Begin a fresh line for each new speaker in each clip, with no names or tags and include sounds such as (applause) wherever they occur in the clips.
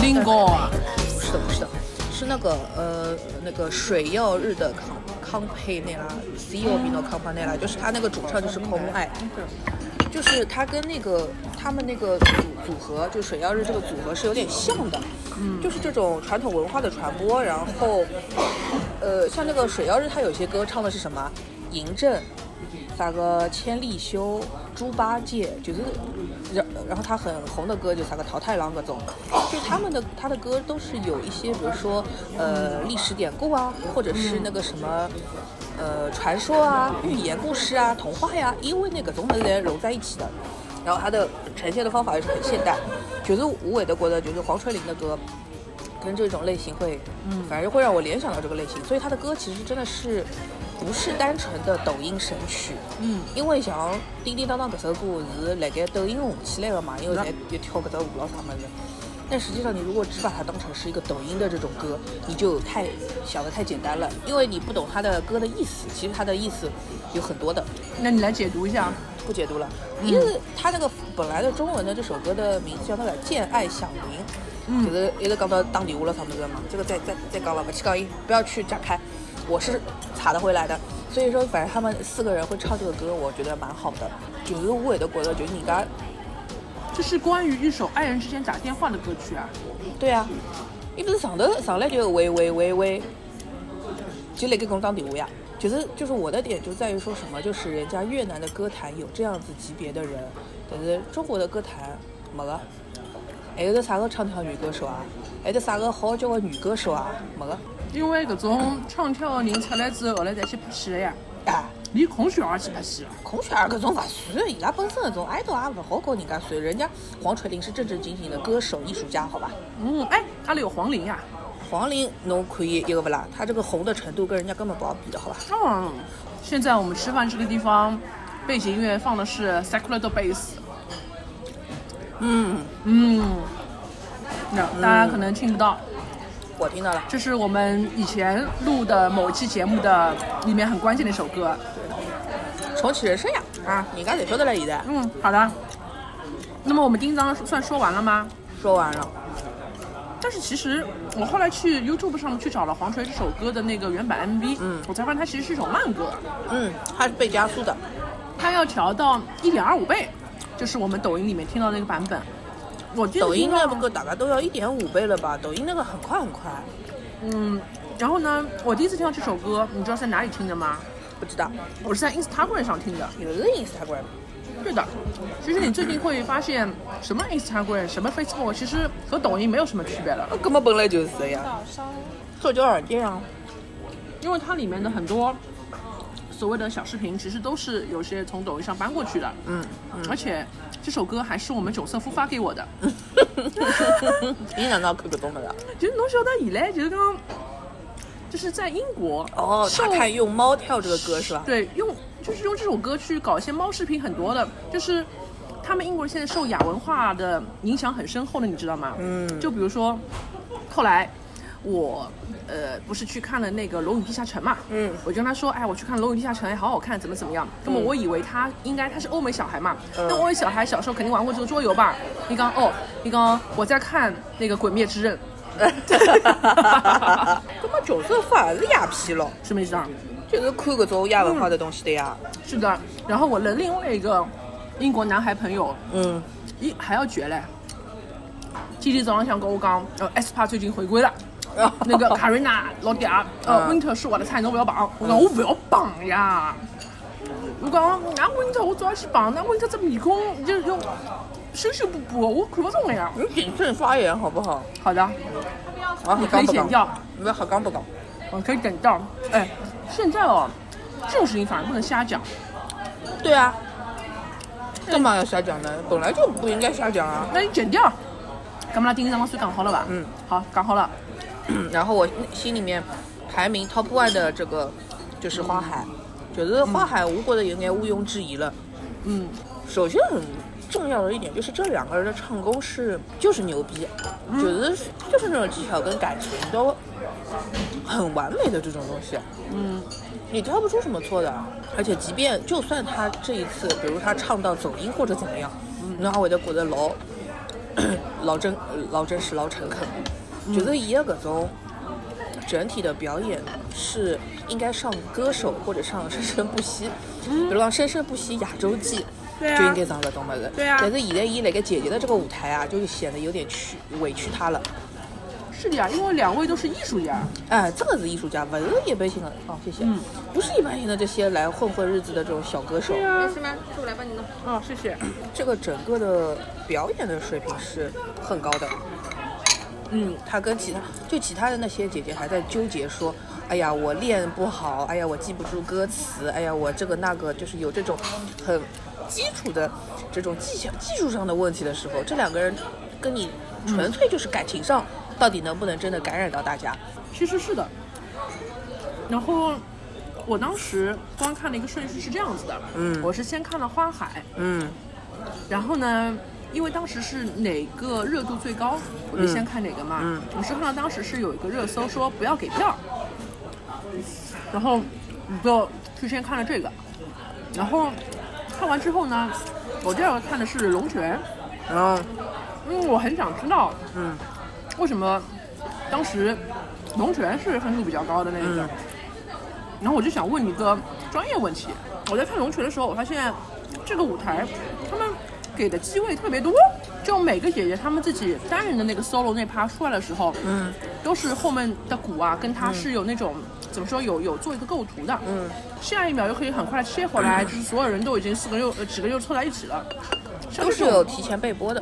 Lingo 啊
wanna make love
不是的，不是的，是那个呃那个水曜日的康康佩内拉，CEO 比诺康佩内拉，就是他那个主唱就是空爱，就是他跟那个他们那个组组合，就水曜日这个组合是有点像的，嗯，就是这种传统文化的传播，然后呃像那个水曜日，他有些歌唱的是什么嬴政。啥个千利休、猪八戒，就是，然然后他很红的歌就啥个桃太郎各种，就他们的他的歌都是有一些，比如说呃历史典故啊，或者是那个什么呃传说啊、寓言故事啊、童话呀，因为那个种东西融在一起的。然后他的呈现的方法也是很现代，就是无尾的国的就是黄春玲的歌。跟这种类型会，嗯，反正会让我联想到这个类型，所以他的歌其实真的是不是单纯的抖音神曲，
嗯，
因为像《叮叮当当》这首歌是辣盖抖音红起来的嘛，因为在又跳搿只舞咯啥么子。但实际上，你如果只把它当成是一个抖音的这种歌，你就太想的太简单了，因为你不懂它的歌的意思。其实它的意思有很多的，
那你来解读一下。
不解读了，因为它那个本来的中文的这首歌的名字叫那个《见爱响铃》，就是一直讲到打电话了啥么子的嘛，这个再再再讲了，不去讲伊，不要去展开，我是查得回来的。所以说，反正他们四个人会唱这个歌，我觉得蛮好的。就是无尾的觉得，就是人家
这是关于一首爱人之间打电话的歌曲啊。
对啊，伊不是上头上来就喂喂喂喂，就来给我打电话呀。就是就是我的点就在于说什么，就是人家越南的歌坛有这样子级别的人，但是中国的歌坛没了。还有的啥个唱跳女歌手啊？还有的啥个好叫个女歌手啊？没个。
因为搿种唱跳的人出来之后，后来再去拍戏了呀，
啊，
连孔雀儿去拍戏了。
孔雀儿搿种勿算，伊拉本身搿种爱豆也勿好跟人家算。人家黄垂玲是正正经经的歌手艺术家，好吧？
嗯，哎，阿里有黄龄呀。
黄龄侬可以一个不啦？她这个红的程度跟人家根本不好比的，好吧？
嗯，现在我们吃饭这个地方，背景音乐放的是 Secular Bass。
嗯，
嗯，那大家可能听不到，
我听到了。
这是我们以前录的某期节目的里面很关键的一首歌。
重启人生呀！啊，人家侪晓得了，现在
嗯，好的。那么我们第一章算说完了吗？
说完了。
但是其实我后来去 YouTube 上面去找了黄锤这首歌的那个原版 MV，
嗯
我才发现它其实是一首慢歌，
嗯，它是被加速的。
它要调到一点二五倍，就是我们抖音里面听到那个版本。我记得
抖音那个大概都要一点五倍了吧？抖音那个很快很快。
嗯，然后呢，我第一次听到这首歌，你知道在哪里听的吗？
不知道，
我是在 Instagram 上听的。
有的 Instagram。
对的，其实你最近会发现，什么 Instagram，什么 Facebook，其实和抖音没有什么区别了，
那根本本来就是这样。社交软件啊，
因为它里面的很多所谓的小视频，其实都是有些从抖音上搬过去的。
嗯，
而且这首歌还是我们囧瑟夫发给我的。
你哪能看搿种物事？
就是侬晓得以来就是讲，就是在英国
哦，
受
他看用猫跳这个歌是吧？
对，用就是用这首歌去搞一些猫视频很多的，就是他们英国人现在受亚文化的影响很深厚的，你知道吗？
嗯
就比如说，后来我呃不是去看了那个《龙与地下城》嘛，
嗯
我就跟他说，哎，我去看《龙与地下城》，哎，好好看，怎么怎么样？那么我以为他应该他是欧美小孩嘛，
嗯
那欧美小孩小时候肯定玩过这个桌游吧？你刚哦，你刚我在看那个《鬼灭之刃》，
根本角色反而是鸦片咯，
什么意思啊？
就是看搿种亚文化的东西的呀。
是的，然后我的另外一个英国男孩朋友，
嗯，
咦，还要绝嘞！今天早上想跟我讲，呃，S 帕最近回归了，那个卡瑞娜老嗲，呃
嗯
，Winter 是我的菜，侬不要绑。我讲我不要绑呀。我讲那 Winter 我早要去绑，那 Winter 这面孔就就修修补补，我看不中了呀。
你谨慎发言好不好？
好的，
啊，
你可以剪掉，
你不要好刚不讲。
我可以剪掉。哎，现在哦，这种事情反而不能瞎讲。
对啊，干嘛要瞎讲呢？本来就不应该瞎讲啊。
那你剪掉。干嘛啦？第一章算讲好了吧？
嗯，
好，讲好了。
然后我心里面排名 top one 的这个就是花海，觉得花海，我觉得应该毋庸置疑了。
嗯，
首先很重要的一点就是这两个人的唱功是就是牛逼，就是就是那种技巧跟感情都很完美的这种东西。
嗯，
你挑不出什么错的，而且即便就算他这一次，比如他唱到走音或者怎么样，那阿会得觉得老老真老真实老诚恳，就是伊个搿种整体的表演是应该上歌手或者上生生不息，比如讲生生不息亚洲季。
对啊
就应该上搿种么子，
对啊
但是现在伊辣盖姐姐的这个舞台啊，就是显得有点屈委屈她了。
是的呀，因为两位都是艺术家。
哎，这个是艺术家，不是一般性的。哦，谢谢。
嗯
不是一般性的这些来混混日子的这种小歌手。
对呀、
是吗？是我来帮你弄。
哦，谢谢。
这个整个的表演的水平是很高的。嗯，他跟其他就其他的那些姐姐还在纠结说，哎呀，我练不好，哎呀，我记不住歌词，哎呀，我这个那个，就是有这种很基础的这种技巧技术上的问题的时候，这两个人跟你纯粹就是感情上，到底能不能真的感染到大家？
其实是的。然后我当时观看的一个顺序是这样子的，
嗯
我是先看了《花海》，
嗯
然后呢，因为当时是哪个热度最高，我就先看哪个嘛。
嗯
我是看到当时是有一个热搜说不要给票，然后我就去先看了这个，然后看完之后呢，我第二个看的是《龙泉》，
然后
因为我很想知道
嗯。
为什么当时龙泉是分数比较高的那一个，
嗯。
然后我就想问一个专业问题。我在看龙泉的时候，我发现这个舞台给的机位特别多，就每个姐姐她们自己单人的那个 solo 那趴出来的时候，
嗯
都是后面的鼓啊跟它是有那种、怎么说有有做一个构图的，
嗯。
下一秒又可以很快的切回来，就是所有人都已经四个六呃几个又凑在一起了，
都是有提前备播的，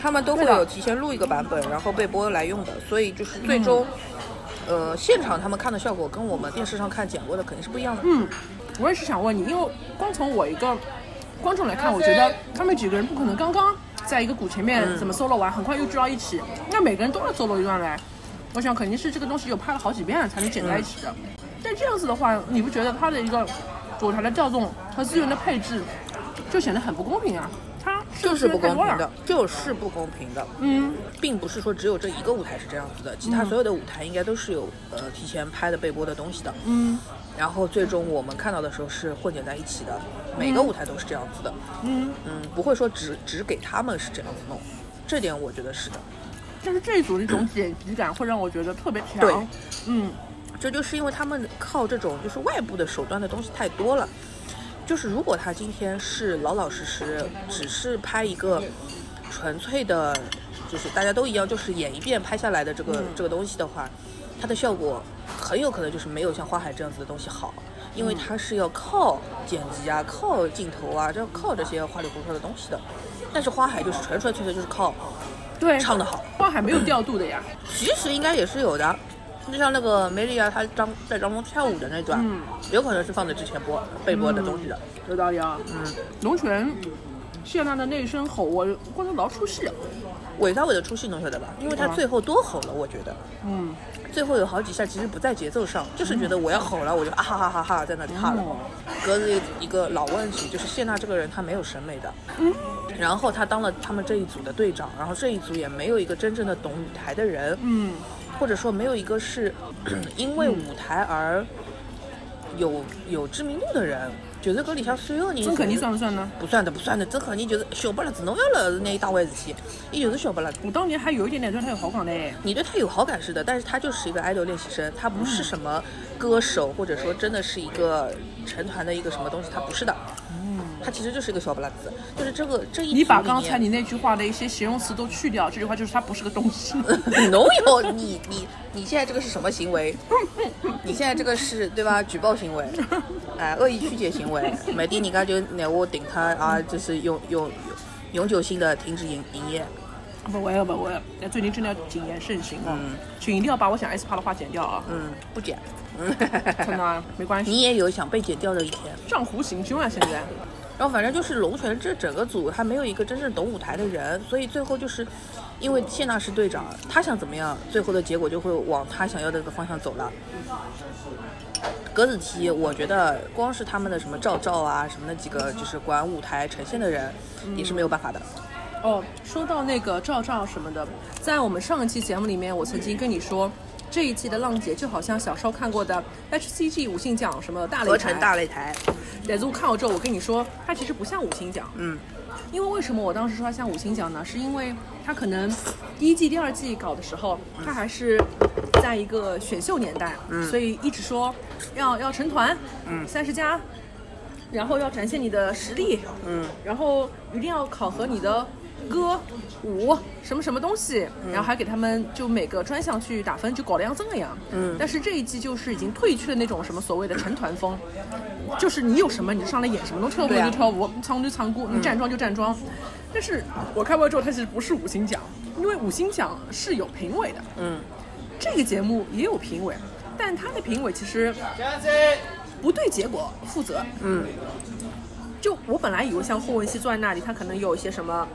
他们都会有提前录一个版本，然后备播来用的，所以就是最终，呃，现场他们看的效果跟我们电视上看剪过的肯定是不一样的。
嗯，我也是想问你，因为光从我一个观众来看，我觉得他们几个人不可能刚刚在一个鼓前面
嗯
怎么 solo 完，很快又聚到一起，那每个人都要 solo 一段来。我想肯定是这个东西有拍了好几遍才能剪在一起的。但这样子的话，你不觉得它的一个舞台的调动和资源的配置就显得很不公平啊？它
就是不公平的，就是不公平的，
嗯，
并不是说只有这一个舞台是这样子的，其他所有的舞台应该都是有呃提前拍的备播的东西的，
嗯
然后最终我们看到的时候是混剪在一起的，每个舞台都是这样子的，
嗯。
嗯，不会说只只给他们是这样子弄，这点我觉得是的。
但是这一组的一种剪辑感会让我觉得特别强。
对
嗯，
这就是因为他们靠这种就是外部的手段的东西太多了。就是如果他今天是老老实实，只是拍一个纯粹的，就是大家都一样，就是演一遍拍下来的这个、这个东西的话，它的效果很有可能就是没有像花海这样子的东西好，因为它是要靠剪辑啊、靠镜头啊，这要靠这些花里胡哨的东西的。但是花海就是纯纯粹粹就是靠
对，
唱的好。
花海没有调度的呀。
其实应该也是有的，就像那个梅丽亚她张在张中跳舞的那段，
嗯
有可能是放在之前播被播的东西的。
有道理啊。
嗯，
龙泉谢娜的那一声吼，我观众老出戏。
韦大伟的出戏侬晓得吧？因为他最后多吼了，我觉得。
嗯，
最后有好几下其实不在节奏上，就是觉得我要吼了，我就啊哈哈哈哈在那里哈了。
哦。
格子一个老问题就是谢娜这个人她没有审美的，然后她当了他们这一组的队长，然后这一组也没有一个真正的懂舞台的人，
嗯，
或者说没有一个是因为舞台而有有知名度的人，就是搿里向所有人，
这肯定算不算呢？
不算的，不算的，这肯定就是小不拉子，侬要了是那一大回事体，伊就是小不拉子。
我当年还有一点点对他有好感的哎。
你对他有好感是的，但是他就是一个 idol 练习生，他不是什么歌手，或者说真的是一个成团的一个什么东西，他不是的。他其实就是一个小不拉子，就是这个这一
你把刚才你那句话的一些形容词都去掉，这句话就是他不是个东西。(laughs)
侬有你你你现在这个是什么行为？你现在这个是对吧？举报行为，哎，恶意曲解行为，没地人家就拿我顶他啊，就是永永永久性的停止营营业。
不会不会，哎最近真的要谨言慎行啊，
嗯
请一定要把我想 S 趴的话剪掉啊！
嗯，不剪。嗯，
真的啊没关系，
你也有想被剪掉的一天。(laughs)
账户行凶啊！现在，
然后反正就是龙泉这整个组，他没有一个真正懂舞台的人，所以最后就是因为谢娜是队长，他想怎么样，最后的结果就会往他想要的那个方向走了。格子题，我觉得光是他们的什么赵赵啊，什么那几个就是管舞台呈现的人，也是没有办法的。
哦，说到那个赵照什么的，在我们上一期节目里面，我曾经跟你说，这一季的浪姐就好像小时候看过的 HCG 五星奖什么大擂台，
合成大擂台，
但是我看过之后，我跟你说，它其实不像五星奖。
嗯，
因为为什么我当时说它像五星奖呢？是因为它可能第一季、第二季搞的时候，它还是在一个选秀年代，所以一直说要要成团，
嗯
三十加，然后要展现你的实力，
嗯，
然后一定要考核你的歌舞什么什么东西，然后还给他们就每个专项去打分，就搞得像这个样。
嗯。
但是这一季就是已经退去了那种什么所谓的成团风，就是你有什么你就上来演什么，能跳舞就跳舞，唱就唱歌，你站桩就站桩。但是我看过之后，它其实不是五星奖，因为五星奖是有评委的，
嗯，
这个节目也有评委，但他的评委其实不对结果负责。
嗯，
就我本来以为像霍汶希坐在那里，他可能有一些什么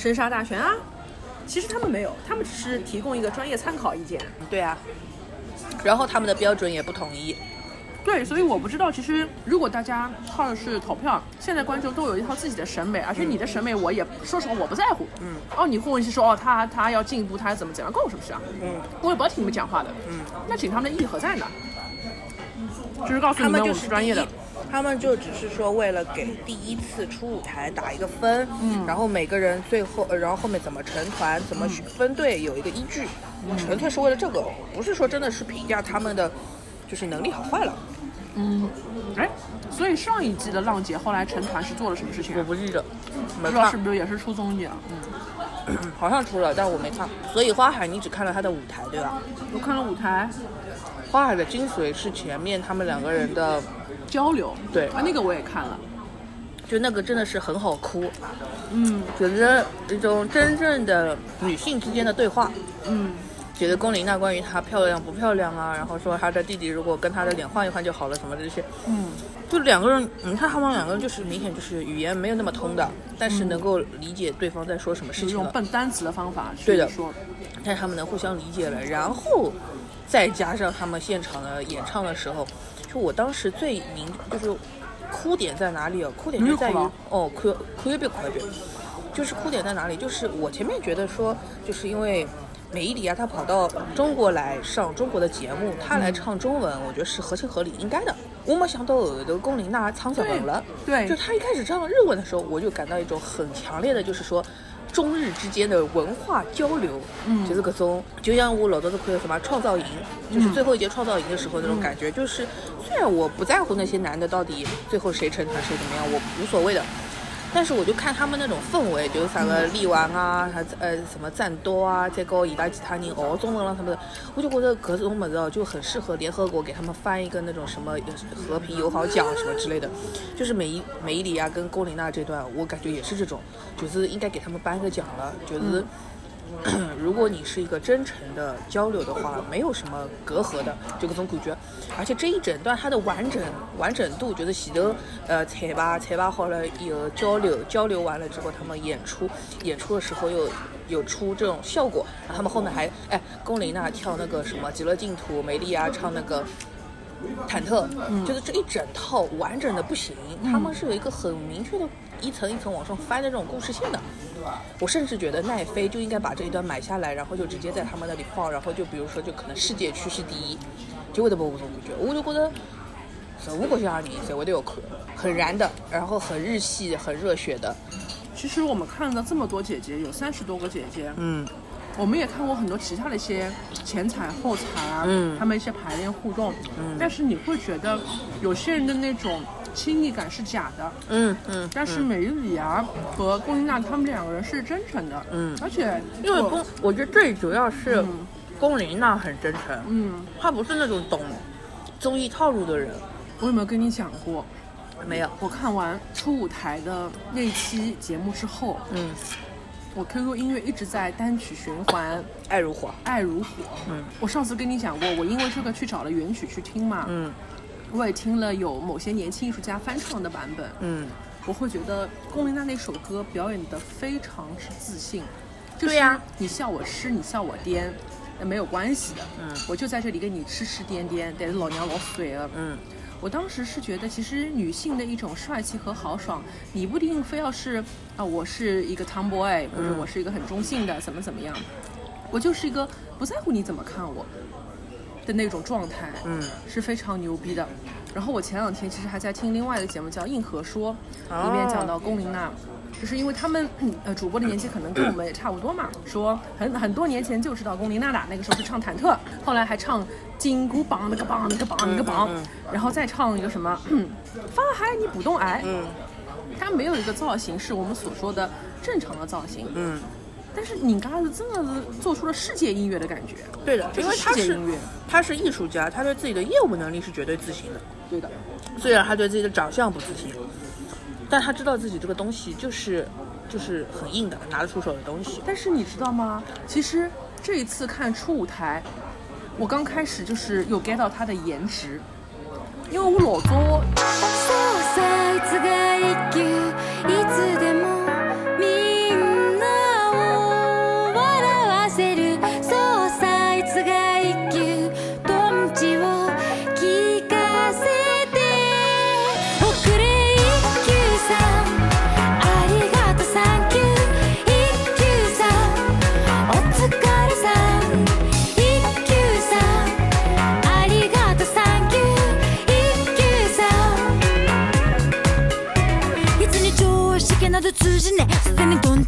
生杀大权啊，其实他们没有，他们只是提供一个专业参考意见。
对啊。然后他们的标准也不统一。
对，所以我不知道，其实如果大家靠的是投票，现在观众都有一套自己的审美，而且你的审美我也说实话我不在乎。
嗯。
哦，你霍汶希说哦他他要进步，他怎么怎样，关我什么事啊？
嗯。
我也不要听你们讲话的。
嗯。
那请他们的意义何在呢？就是告诉
他们就
你们我是专业的。
他们就只是说为了给第一次出舞台打一个分，
嗯
然后每个人最后，呃然后后面怎么成团，怎么选分队有一个依据，纯粹是为了这个，不是说真的是评价他们的就是能力好坏了。
嗯，哎，所以上一季的浪姐后来成团是做了什么事情啊？
我不记得，没看
不知道是，不是也是出综艺啊？嗯，
好像出了，但我没看。所以花海你只看了他的舞台，对吧？
我看了舞台
花海的精髓是前面他们两个人的，
交流，
对。
啊，那个我也看了。
就那个真的是很好哭，
嗯。
觉得一种真正的女性之间的对话。
嗯，
觉得龚琳娜关于她漂亮不漂亮啊，然后说她的弟弟如果跟她的脸换一换就好了什么的这些，
嗯，
就两个人，你看他们两个人就是明显就是语言没有那么通的，但是能够理解对方在说什么事情了，
笨单词的方法去
对的。但是他们能互相理解了，然后再加上他们现场的演唱的时候，就我当时最明就是哭点在哪里哦？哭点就在于哦，哭哭一遍哭一遍，就是哭点在哪里？就是我前面觉得说，就是因为。美伊里亚她跑到中国来上中国的节目，她来唱中文，我觉得是合情合理应该的。我没想到后头龚琳娜唱日文了，
对
就她一开始唱日文的时候，我就感到一种很强烈的，就是说中日之间的文化交流，
嗯
就是各种，就像我老早子看什么创造营，就是最后一节创造营的时候那种感觉，就是虽然我不在乎那些男的到底最后谁成团谁怎么样，我无所谓的。但是我就看他们那种氛围，就是啥个力丸啊，还呃什么战多啊，再搞伊拉其他人熬中文了什么的，我就觉得搿种么子哦，就很适合联合国给他们颁一个那种什么和平友好奖什么之类的。就是美伊美里亚跟龚琳娜这段，我感觉也是这种，就是应该给他们颁个奖了，就是。如果你是一个真诚的交流的话，没有什么隔阂的，就这种感觉。而且这一整段它的完整完整度，就是前头呃彩排彩排好了以后交流交流完了之后，他们演出演出的时候又有出这种效果，然后他们后面还哎龚琳娜跳那个什么极乐净土，梅丽啊唱那个。忐忑，就是这一整套完整的不行，他们是有一个很明确的一层一层往上翻的这种故事线的。我甚至觉得奈飞就应该把这一段买下来，然后就直接在他们那里放，然后就比如说就可能世界趋势第一，就会得没这种感觉。我就觉得，任何国家的人侪会都有看，很燃的，然后很日系、很热血的。
其实我们看到这么多姐姐，有三十多个姐姐，
嗯
我们也看过很多其他的一些前彩后彩啊，
嗯
他们一些排练互动，
嗯
但是你会觉得有些人的那种亲密感是假的，
嗯嗯，
但是美里啊和龚琳娜他们两个人是真诚的，
嗯
而且
因为龚，我觉得最主要是
嗯。
龚琳娜很真诚，
嗯，
她不是那种懂综艺套路的人。
我有没有跟你讲过？
没有，
我看完初舞台的那期节目之后，
嗯，
我 QQ 音乐一直在单曲循环。
爱如火，《
爱如火》。
嗯。
我上次跟你讲过，我因为这个去找了原曲去听嘛，
嗯
我也听了有某些年轻艺术家翻唱的版本，
嗯。
我会觉得龚琳娜那首歌表演的非常之自信，就是
对呀。
你笑我痴，你笑我癫，没有关系的。
嗯。
我就在这里跟你痴痴癫癫，但是老娘老水了。
嗯，
我当时是觉得，其实女性的一种帅气和豪爽，你不一定非要是啊，我是一个 tomboy，或者我是一个很中性的，怎么怎么样，我就是一个不在乎你怎么看我的那种状态，
嗯，
是非常牛逼的。然后我前两天其实还在听另外一个节目叫《硬核说》，里面讲到龚琳娜。就是因为他们 (clears throat) 呃主播的年纪可能跟我们也差不多嘛，说很很多年前就知道龚琳娜的，那个时候是唱忐忑，后来还唱金箍棒那个棒那个棒那个棒，然后再唱一个什么 (clears throat) 发海你不懂爱，
嗯。
它没有一个造型是我们所说的正常的造型，
嗯，
但是你嘎子真的是做出了世界音乐的感觉，
对的，因为他是他是艺术家，他对自己的业务能力是绝对自信的。
对的，
虽然他对自己的长相不自信，但他知道自己这个东西就是就是很硬的，拿得出手的东西。
但是你知道吗？其实这一次看初舞台，我刚开始就是有 get 到他的颜值，因为我老早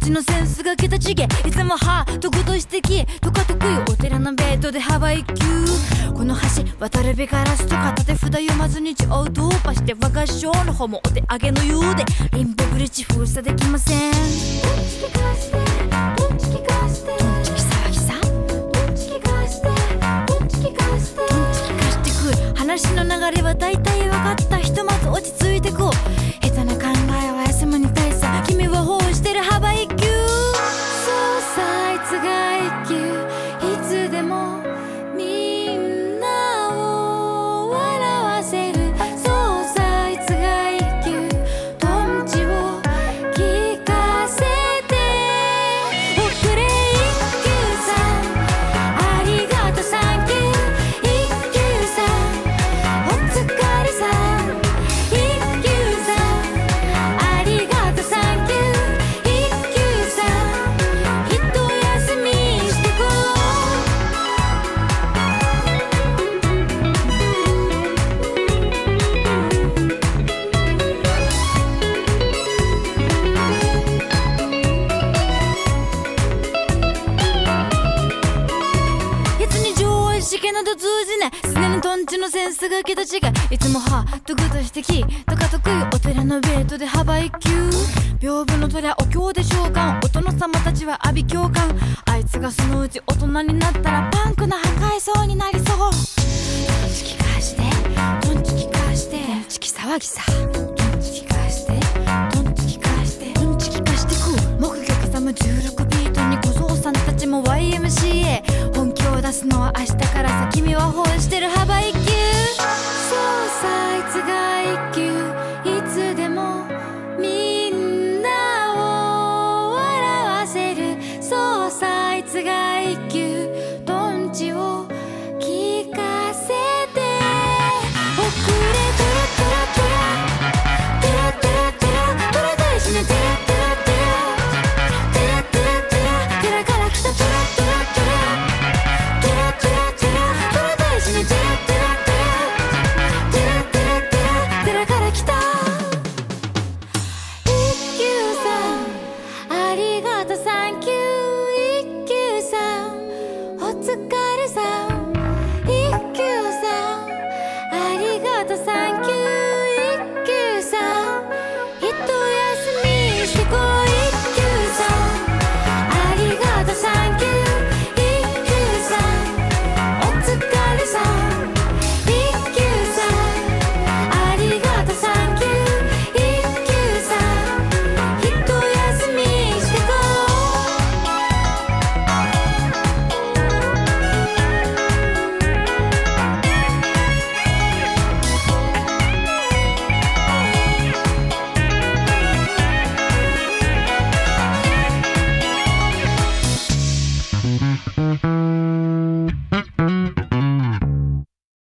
すでにドンチのセンスが桁違えいつもハートごと指摘。とか得意お寺のベッドで幅一級この橋渡るべからすとか立て札読まずに血をドーパして我が師匠の方もお手上げのようで。リンボブリッジ封鎖できません。ドンチキかしてドンチキかして。ドンチキ騒ぎさドンチキかしてドンチキかして。ドンチキかしてく話の流れは大体様たちは阿鼻共感あいつがそのうち大人になったらパンクな破壊そになりそう。トンチキ返してトンチキ返して。トンチキ騒ぎさ。トンチキ返してトンチキ返して。トンチキ返してく木魚さむ16ビートに小僧さんたちも YMCA 本気を出すのは明日から先見は本してる幅一級。